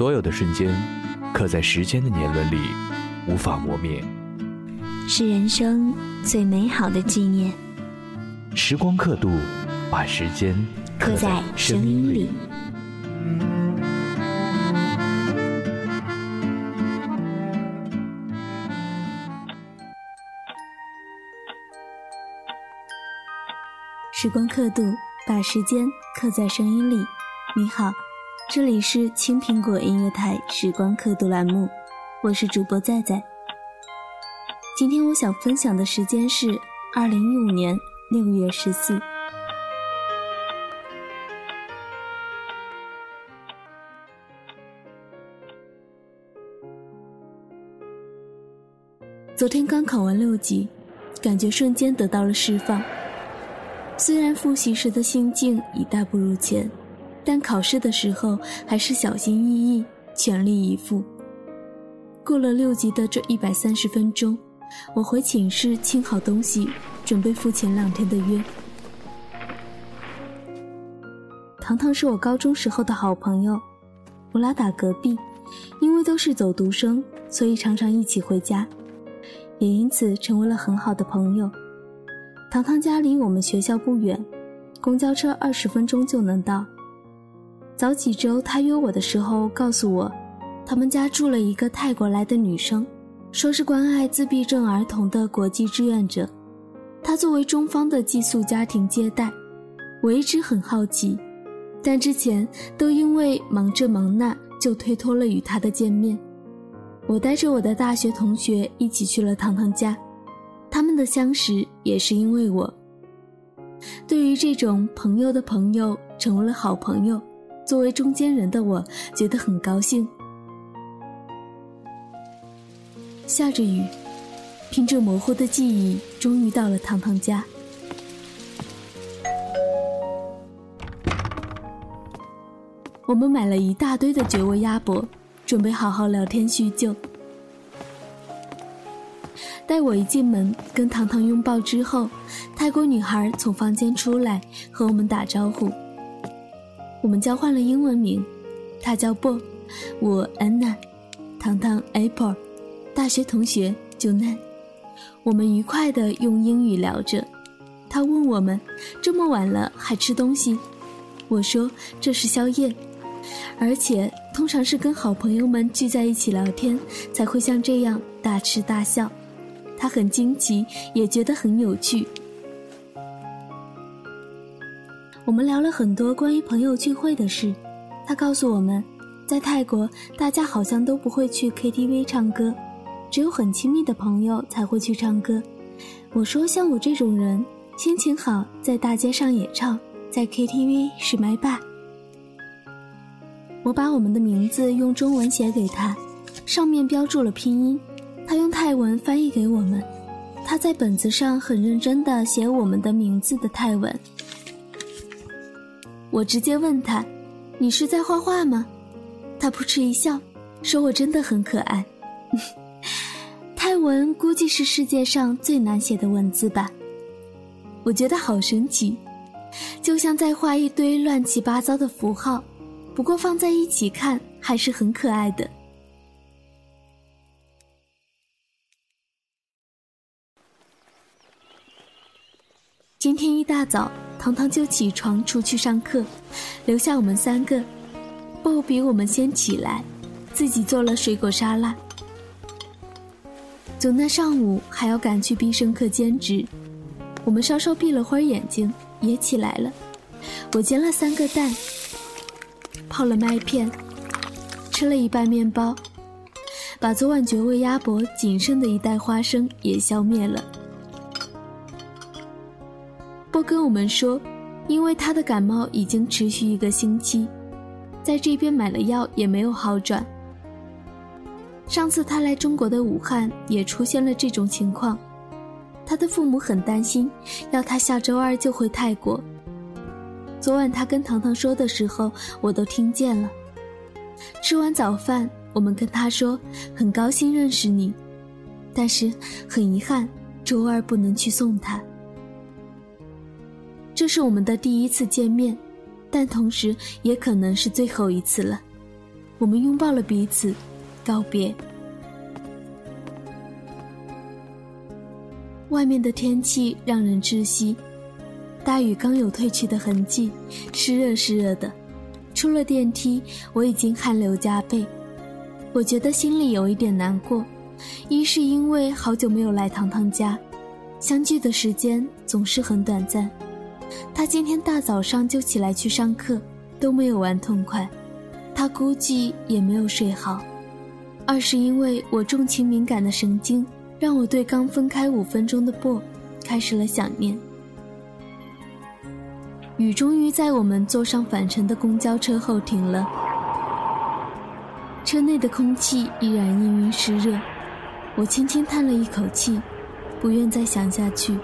所有的瞬间，刻在时间的年轮里，无法磨灭，是人生最美好的纪念。时光刻度，把时间刻在声音里。时光刻度，把时间刻在声音里。你好。这里是青苹果音乐台时光刻度栏目，我是主播在在。今天我想分享的时间是二零一五年六月十四。昨天刚考完六级，感觉瞬间得到了释放。虽然复习时的心境已大不如前。但考试的时候还是小心翼翼，全力以赴。过了六级的这一百三十分钟，我回寝室清好东西，准备赴前两天的约。糖糖是我高中时候的好朋友，我俩打隔壁，因为都是走读生，所以常常一起回家，也因此成为了很好的朋友。糖糖家离我们学校不远，公交车二十分钟就能到。早几周，他约我的时候告诉我，他们家住了一个泰国来的女生，说是关爱自闭症儿童的国际志愿者。他作为中方的寄宿家庭接待，我一直很好奇，但之前都因为忙这忙那，就推脱了与他的见面。我带着我的大学同学一起去了糖糖家，他们的相识也是因为我。对于这种朋友的朋友成为了好朋友。作为中间人的我，觉得很高兴。下着雨，凭着模糊的记忆，终于到了糖糖家。我们买了一大堆的绝味鸭脖，准备好好聊天叙旧。待我一进门，跟糖糖拥抱之后，泰国女孩从房间出来，和我们打招呼。我们交换了英文名，他叫 Bo，我 Anna，糖糖 Apple，大学同学 Junan。我们愉快地用英语聊着。他问我们这么晚了还吃东西，我说这是宵夜，而且通常是跟好朋友们聚在一起聊天才会像这样大吃大笑。他很惊奇，也觉得很有趣。我们聊了很多关于朋友聚会的事，他告诉我们，在泰国大家好像都不会去 KTV 唱歌，只有很亲密的朋友才会去唱歌。我说像我这种人，心情好在大街上也唱，在 KTV 是麦霸。我把我们的名字用中文写给他，上面标注了拼音，他用泰文翻译给我们。他在本子上很认真地写我们的名字的泰文。我直接问他：“你是在画画吗？”他扑哧一笑，说我真的很可爱。泰文估计是世界上最难写的文字吧？我觉得好神奇，就像在画一堆乱七八糟的符号，不过放在一起看还是很可爱的。今天一大早。糖糖就起床出去上课，留下我们三个。鲍比我们先起来，自己做了水果沙拉。走那上午还要赶去必胜客兼职，我们稍稍闭了会儿眼睛，也起来了。我煎了三个蛋，泡了麦片，吃了一半面包，把昨晚绝味鸭脖仅剩的一袋花生也消灭了。波跟我们说，因为他的感冒已经持续一个星期，在这边买了药也没有好转。上次他来中国的武汉也出现了这种情况，他的父母很担心，要他下周二就回泰国。昨晚他跟糖糖说的时候，我都听见了。吃完早饭，我们跟他说很高兴认识你，但是很遗憾周二不能去送他。这是我们的第一次见面，但同时也可能是最后一次了。我们拥抱了彼此。告别。外面的天气让人窒息，大雨刚有退去的痕迹，湿热湿热的。出了电梯，我已经汗流浃背。我觉得心里有一点难过，一是因为好久没有来糖糖家，相聚的时间总是很短暂。他今天大早上就起来去上课，都没有玩痛快，他估计也没有睡好。二是因为我重情敏感的神经，让我对刚分开五分钟的波开始了想念。雨终于在我们坐上返程的公交车后停了，车内的空气依然氤氲湿热，我轻轻叹了一口气，不愿再想下去。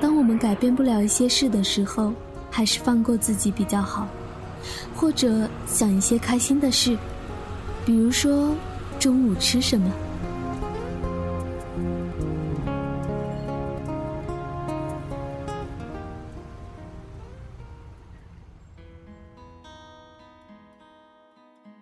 当我们改变不了一些事的时候，还是放过自己比较好，或者想一些开心的事。比如说，中午吃什么？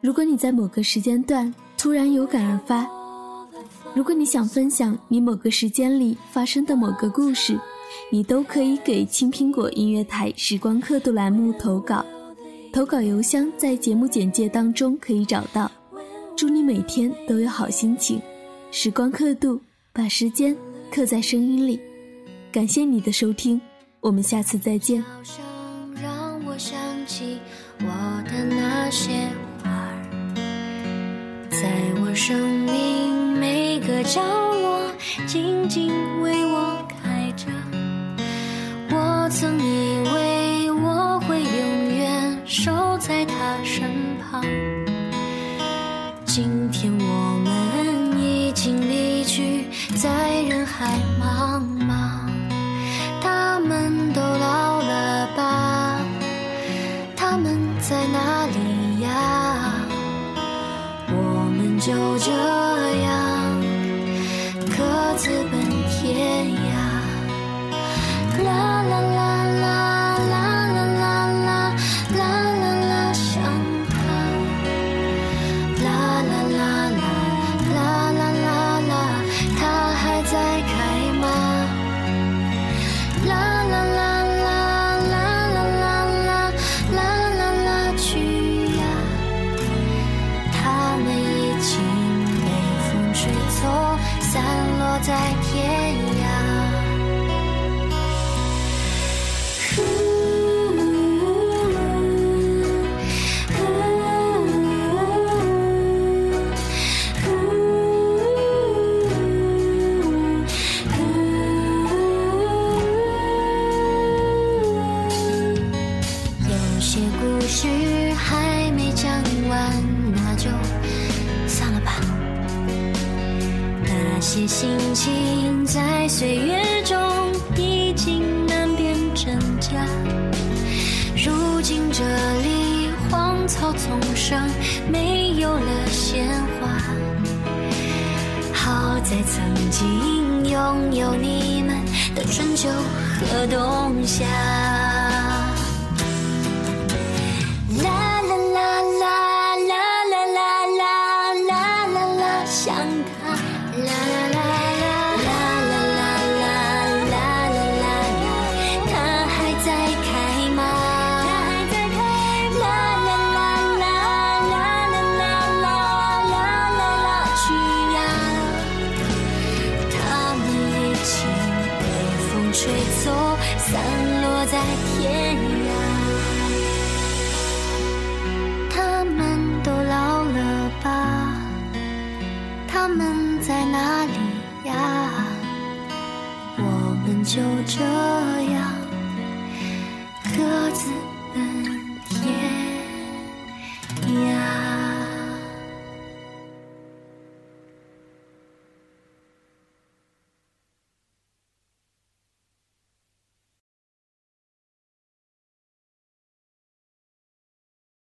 如果你在某个时间段突然有感而发，如果你想分享你某个时间里发生的某个故事，你都可以给青苹果音乐台时光刻度栏目投稿，投稿邮箱在节目简介当中可以找到。祝你每天都有好心情，时光刻度，把时间刻在声音里。感谢你的收听，我们下次再见。让我想起我的那些花儿，在我生命每个角落，静静为我今天我们已经离去，在人海茫茫。他们都老了吧？他们在哪里呀？我们就这在天涯。鲜花。好在曾经拥有你们的春秋和冬夏。散落在天涯。他们都老了吧？他们在哪里呀？我们就这样各自。